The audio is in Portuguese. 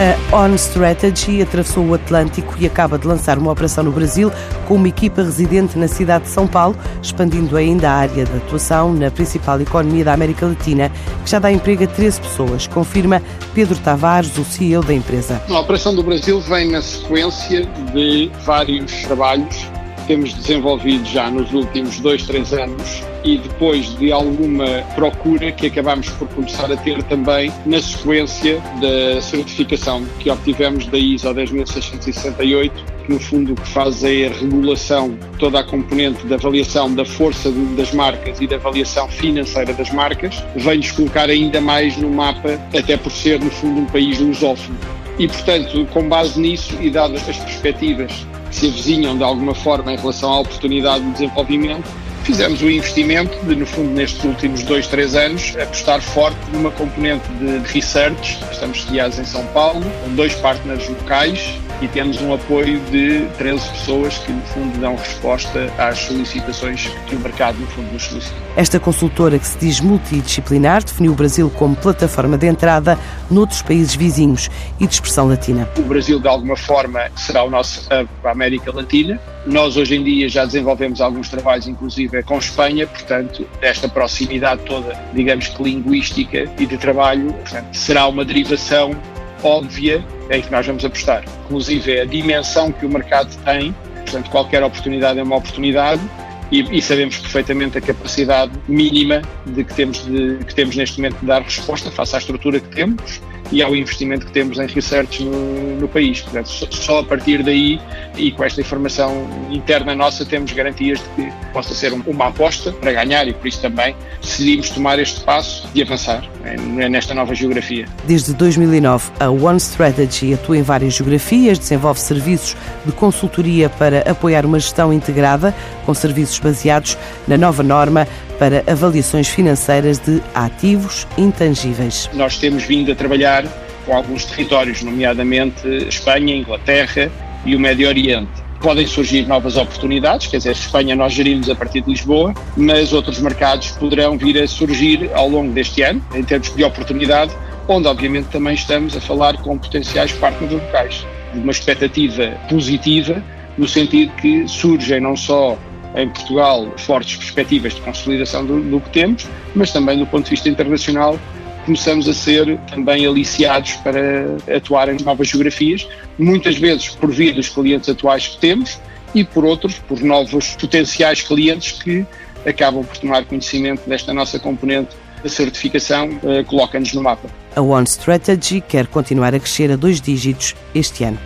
A On Strategy atravessou o Atlântico e acaba de lançar uma operação no Brasil com uma equipa residente na cidade de São Paulo, expandindo ainda a área de atuação na principal economia da América Latina, que já dá emprego a 13 pessoas, confirma Pedro Tavares, o CEO da empresa. A operação do Brasil vem na sequência de vários trabalhos temos desenvolvido já nos últimos dois, três anos e depois de alguma procura que acabamos por começar a ter também na sequência da certificação que obtivemos da ISO 10668, que no fundo o que faz é a regulação, toda a componente da avaliação da força das marcas e da avaliação financeira das marcas, vem-nos colocar ainda mais no mapa, até por ser no fundo um país lusófono. E, portanto, com base nisso e dadas as perspectivas que se avizinham de alguma forma em relação à oportunidade de desenvolvimento, fizemos o investimento de, no fundo, nestes últimos dois, três anos, apostar forte numa componente de research. Estamos sediados em São Paulo, com dois partners locais e temos um apoio de 13 pessoas que, no fundo, dão resposta às solicitações que o mercado, no fundo, nos solicita. Esta consultora, que se diz multidisciplinar, definiu o Brasil como plataforma de entrada noutros países vizinhos e de expressão latina. O Brasil, de alguma forma, será o nosso hub para a América Latina. Nós, hoje em dia, já desenvolvemos alguns trabalhos, inclusive com Espanha, portanto, esta proximidade toda, digamos que linguística e de trabalho, portanto, será uma derivação óbvia em que nós vamos apostar. Inclusive, a dimensão que o mercado tem, portanto, qualquer oportunidade é uma oportunidade. E, e, sabemos perfeitamente a capacidade mínima de que, temos de que temos neste momento de dar resposta face à estrutura que temos e ao investimento que temos em research no, no país. Portanto, só a partir daí e com esta informação interna nossa temos garantias de que possa ser uma aposta para ganhar e por isso também decidimos tomar este passo de avançar né, nesta nova geografia. Desde 2009, a One Strategy atua em várias geografias, desenvolve serviços de consultoria para apoiar uma gestão integrada com serviços baseados na nova norma para avaliações financeiras de ativos intangíveis. Nós temos vindo a trabalhar com alguns territórios, nomeadamente Espanha, Inglaterra e o Médio Oriente. Podem surgir novas oportunidades, quer dizer, Espanha nós gerimos a partir de Lisboa, mas outros mercados poderão vir a surgir ao longo deste ano, em termos de oportunidade, onde obviamente também estamos a falar com potenciais partners locais. Uma expectativa positiva, no sentido que surgem não só em Portugal fortes perspectivas de consolidação do, do, que temos, mas também do ponto de vista internacional começamos a ser também aliciados para atuar em novas geografias, muitas vezes por via dos clientes atuais que temos e por outros, por novos potenciais clientes que acabam por tomar conhecimento desta nossa componente da certificação, uh, coloca-nos no mapa. A One Strategy quer continuar a crescer a dois dígitos este ano.